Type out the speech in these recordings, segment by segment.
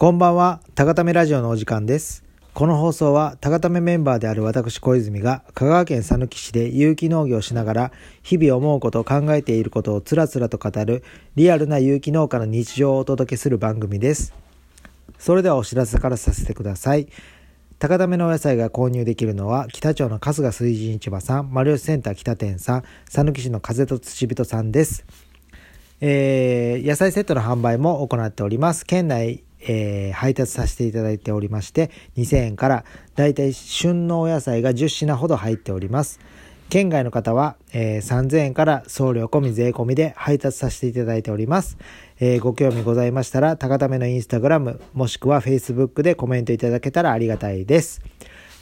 こんばんは、高ためラジオのお時間です。この放送は、高ためメンバーである私小泉が、香川県佐貫市で有機農業をしながら、日々思うこと、考えていることをつらつらと語る、リアルな有機農家の日常をお届けする番組です。それではお知らせからさせてください。高ためのお野菜が購入できるのは、北町の春日水神市場さん、丸吉センター北店さん、佐貫市の風と土人さんです。えー野菜セットの販売も行っております。県内、えー配達させていただいておりまして、2000円からだいたい旬のお野菜が10品ほど入っております。県外の方は、えー3000円から送料込み税込みで配達させていただいております。えーご興味ございましたら、高ためのインスタグラム、もしくは Facebook でコメントいただけたらありがたいです。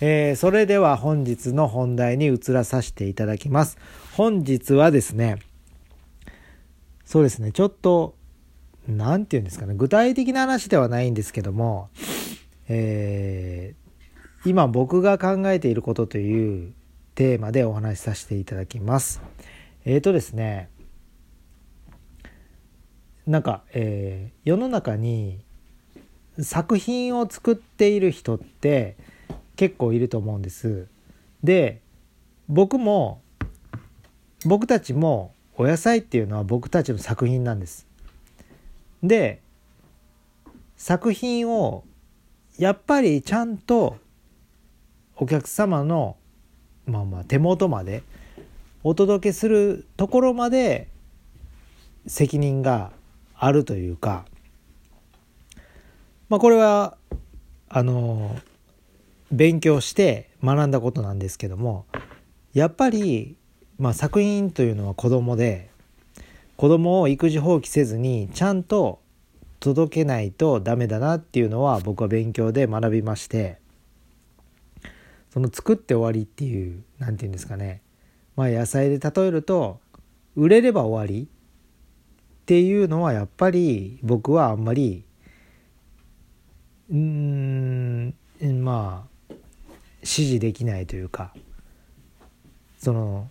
えーそれでは本日の本題に移らさせていただきます。本日はですね、そうですね、ちょっと、なんて言うんですかね、具体的な話ではないんですけども、えー今僕が考えていることというテーマでお話しさせていただきます。えーとですね、なんか、えー世の中に作品を作っている人って結構いると思うんです。で、僕も、僕たちもお野菜っていうのは僕たちの作品なんです。で作品をやっぱりちゃんとお客様のまあまあ手元までお届けするところまで責任があるというかまあこれはあの勉強して学んだことなんですけどもやっぱり、まあ、作品というのは子供で子供を育児放棄せずにちゃんと届けないとダメだなっていうのは僕は勉強で学びましてその作って終わりっていう何て言うんですかね。まあ野菜で例えると売れれば終わりっていうのはやっぱり僕はあんまりうーんまあ支持できないというかその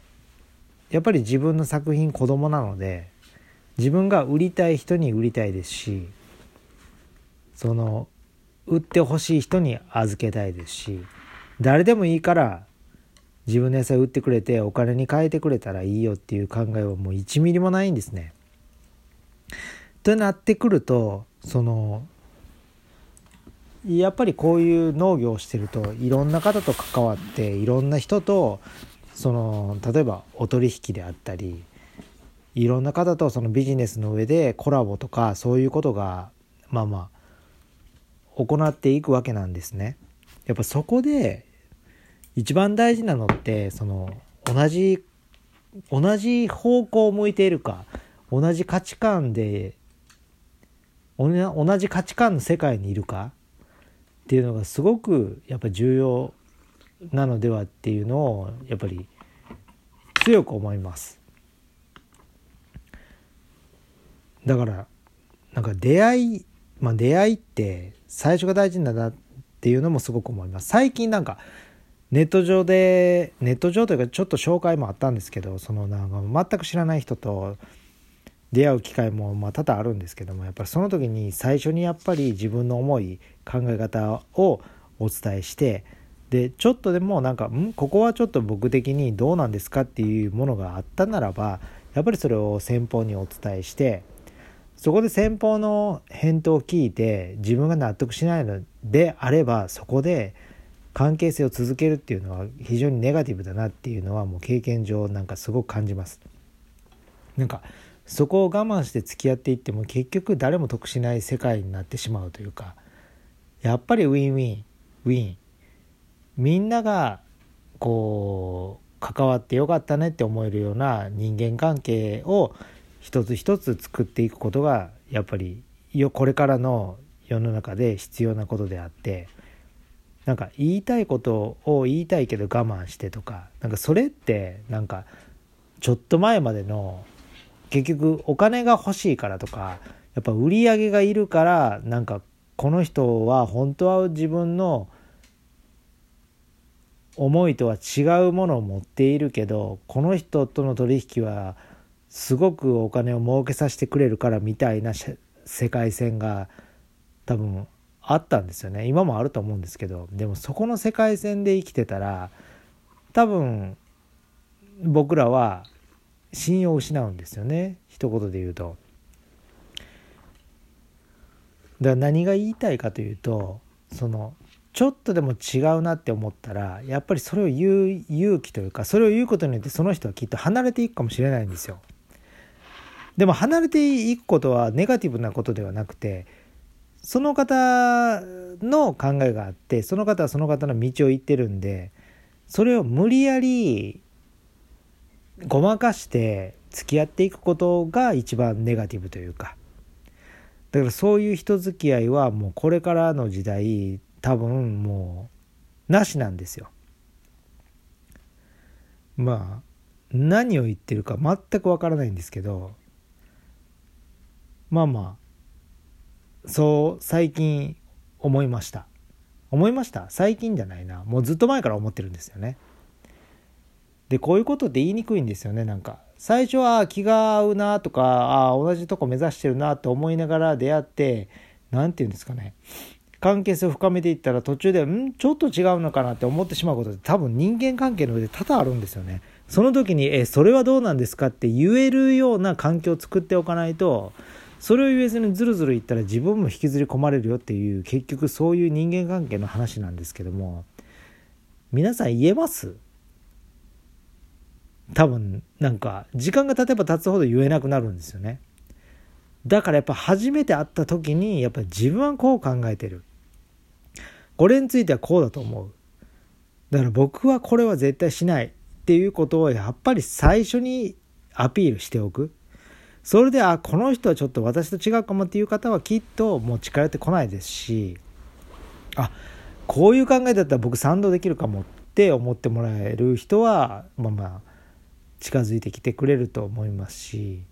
やっぱり自分の作品子供なので自分が売りたい人に売りたいですしその売ってほしい人に預けたいですし誰でもいいから自分の野菜売ってくれてお金に変えてくれたらいいよっていう考えはもう1ミリもないんですね。となってくるとそのやっぱりこういう農業をしてるといろんな方と関わっていろんな人とその例えばお取引であったりいろんな方とそのビジネスの上でコラボとかそういうことがまあまあ行っていくわけなんですね。やっぱそこで一番大事なのってその同じ同じ方向を向いているか同じ価値観で同じ価値観の世界にいるかっていうのがすごくやっぱ重要なのではっていうのをやっぱり強く思います。だからなんか出会いまあ出会いって最初が大事なんだなっていうのもすごく思います。最近なんかネット上でネット上というかちょっと紹介もあったんですけどそのなんか全く知らない人と出会う機会もまあ多々あるんですけどもやっぱりその時に最初にやっぱり自分の思い考え方をお伝えしてでちょっとでもなんかん？ここはちょっと僕的にどうなんですかっていうものがあったならばやっぱりそれを先方にお伝えしてそこで先方の返答を聞いて自分が納得しないのであればそこで関係性を続けるっていうのは非常にネガティブだなっていうのはもう経験上なんかすごく感じます。なんかそこを我慢して付き合っていっても結局誰も得しない世界になってしまうというかやっぱりウィンウィンウィンみんながこう関わってよかったねって思えるような人間関係を一つ一つ作っていくことがやっぱりよこれからの世の中で必要なことであってなんか言いたいことを言いたいけど我慢してとかなんかそれってなんかちょっと前までの結局お金が欲しいからとかやっぱ売り上げがいるからなんかこの人は本当は自分の思いとは違うものを持っているけどこの人との取引はすごくお金を儲けさせてくれるからみたいな世界線が多分あったんですよね今もあると思うんですけどでもそこの世界線で生きてたら多分僕らは信用を失うんですよね一言で言うと。だから何が言いたいかというとそのちょっとでも違うなって思ったらやっぱりそれを言う勇気というかそれを言うことによってその人はきっと離れていくかもしれないんですよ。でも離れていくことはネガティブなことではなくてその方の考えがあってその方はその方の道を行ってるんでそれを無理やりごまかして付き合っていくことが一番ネガティブというかだからそういう人付き合いはもうこれからの時代多分もうなしなんですよ。まあ何を言ってるか全くわからないんですけどまあまあそう最近思いました。思いました？最近じゃないな。もうずっと前から思ってるんですよね。でこういうことって言いにくいんですよねなんか。最初は気が合うなとかああ同じとこ目指してるなって思いながら出会って何て言うんですかね。関係性を深めていったら途中でん？ちょっと違うのかなって思ってしまうことって多分人間関係の上で多々あるんですよね。その時に「えそれはどうなんですか?」って言えるような環境を作っておかないとそれを言えずにずるずる言ったら自分も引きずり込まれるよっていう結局そういう人間関係の話なんですけども皆さん言えます？多分なんか時間が経てば経つほど言えなくなるんですよね。だからやっぱ初めて会った時にやっぱ自分はこう考えてる。これについてはこうだと思う。だから僕はこれは絶対しないっていうことをやっぱり最初にアピールしておく。それで、あ、この人はちょっと私と違うかもっていう方はきっともう近寄ってこないですし、あ、こういう考えだったら僕賛同できるかもって思ってもらえる人は、まあまあ、近づいてきてくれると思いますし、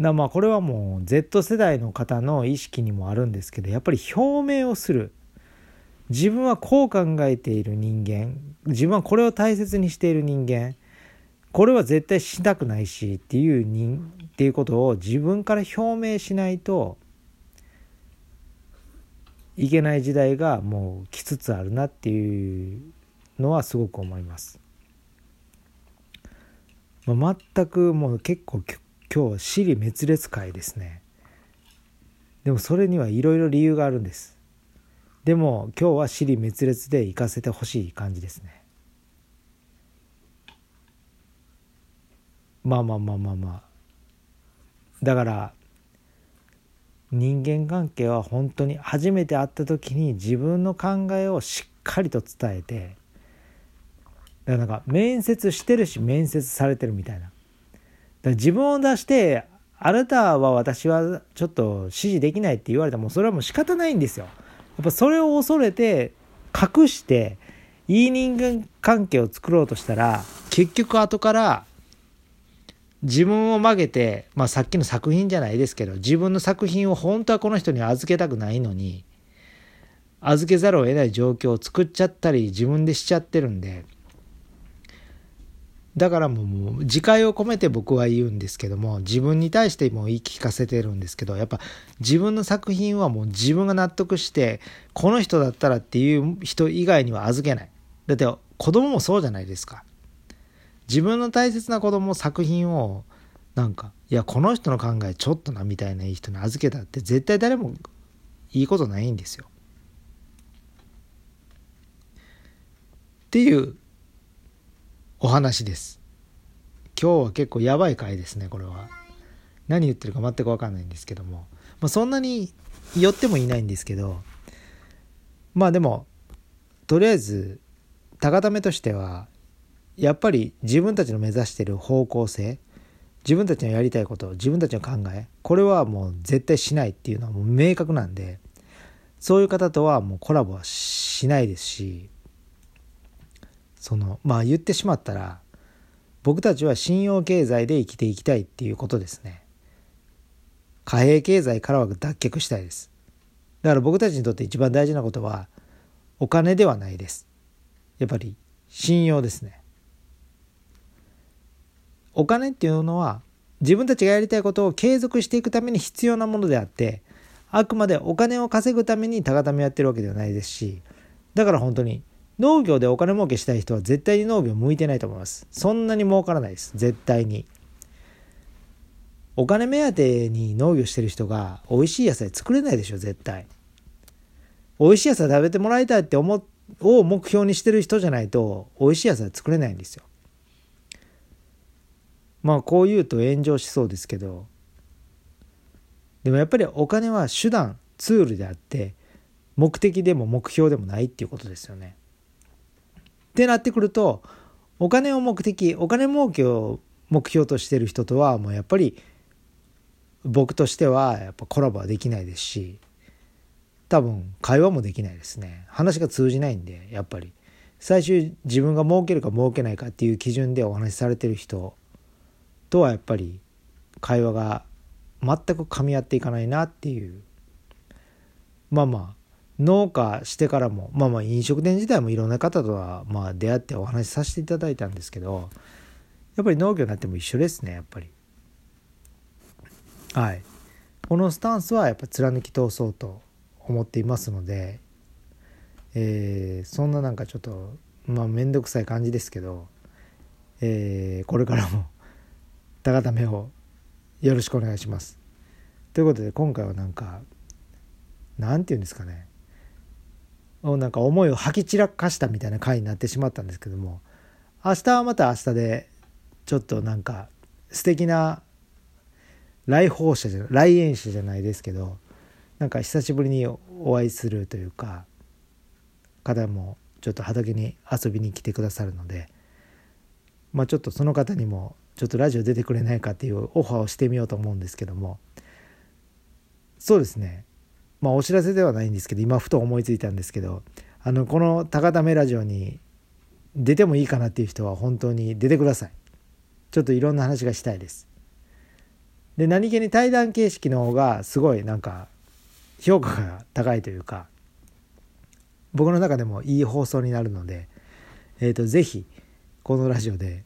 だまあこれはもう Z 世代の方の意識にもあるんですけどやっぱり表明をする。自分はこう考えている人間。自分はこれを大切にしている人間。これは絶対したくないしっていう人っていうことを自分から表明しないといけない時代がもう来つつあるなっていうのはすごく思います。まあ、全くもう結構今日死に滅裂会ですね。でもそれにはいろいろ理由があるんです。でも今日は死に滅裂で行かせてほしい感じですね。まあまあまあまあまあだから人間関係は本当に初めて会った時に自分の考えをしっかりと伝えてだからなんか面接してるし面接されてるみたいなだ自分を出してあなたは私はちょっと指示できないって言われたらもうそれはもう仕方ないんですよ。やっぱそれを恐れて隠していい人間関係を作ろうとしたら結局後から自分を曲げて、まあ、さっきの作品じゃないですけど自分の作品を本当はこの人に預けたくないのに預けざるを得ない状況を作っちゃったり自分でしちゃってるんでだからもう自戒を込めて僕は言うんですけども自分に対しても言い聞かせてるんですけどやっぱ自分の作品はもう自分が納得してこの人だったらっていう人以外には預けない。だって子供もそうじゃないですか。自分の大切な子供作品をなんかいやこの人の考えちょっとなみたいないい人に預けたって絶対誰もいいことないんですよっていうお話です。今日は結構やばい回ですね、これは。何言ってるか全く分かんないんですけども。まあ、そんなに寄ってもいないんですけど、まあでも、とりあえず、高ためとしては、やっぱり自分たちの目指してる方向性、自分たちのやりたいこと、自分たちの考え、これはもう絶対しないっていうのはもう明確なんで、そういう方とはもうコラボはしないですし、そのまあ言ってしまったら僕たちは信用経済で生きていきたいっていうことですね。貨幣経済からは脱却したいです。だから僕たちにとって一番大事なことはお金ではないです。やっぱり信用ですね。お金っていうのは自分たちがやりたいことを継続していくために必要なものであってあくまでお金を稼ぐために高ためやってるわけではないですしだから本当に農業でお金儲けしたい人は絶対に農業向いてないと思います。そんなに儲からないです。絶対に。お金目当てに農業してる人が美味しい野菜作れないでしょ。絶対。美味しい野菜食べてもらいたいって思を目標にしてる人じゃないと美味しい野菜作れないんですよ。まあこう言うと炎上しそうですけどでもやっぱりお金は手段ツールであって目的でも目標でもないっていうことですよね。ってなってくるとお金を目的お金儲けを目標としてる人とはもうやっぱり僕としてはやっぱコラボはできないですし多分会話もできないですね話が通じないんでやっぱり最終自分が儲けるか儲けないかっていう基準でお話しされてる人とはやっぱり会話が全く噛み合っていかないなっていう。まあまあ農家してからもまあまあ飲食店自体もいろんな方とはまあ出会ってお話しさせていただいたんですけどやっぱり農業になっても一緒ですねやっぱり。はい。このスタンスはやっぱ貫き通そうと思っていますのでえー、そんななんかちょっとまあ面倒くさい感じですけど、えー、これからも高ためをよろしくお願いします。ということで今回はなんかなんて言うんですかねなんか思いを吐き散らかしたみたいな回になってしまったんですけども明日はまた明日でちょっとなんか素敵な来訪者じゃ来園者じゃないですけどなんか久しぶりにお会いするというか方もちょっと畑に遊びに来てくださるのでまあちょっとその方にもちょっとラジオ出てくれないかっていうオファーをしてみようと思うんですけども。そうですね。まあお知らせではないんですけど今ふと思いついたんですけどあのこの高ためラジオに出てもいいかなっていう人は本当に出てください。ちょっといろんな話がしたいです。で何気に対談形式の方がすごいなんか評価が高いというか僕の中でもいい放送になるので、えー、とぜひこのラジオで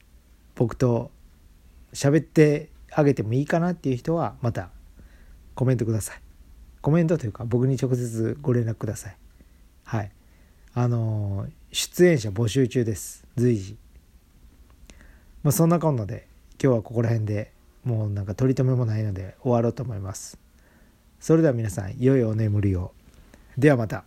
僕と喋ってあげてもいいかなっていう人はまたコメントください。コメントというか僕に直接ご連絡ください。はい。あの出演者募集中です。随時。まあそんなこんなで今日はここら辺でもうなんか取り留めもないので終わろうと思います。それでは皆さん良いお眠りを。ではまた。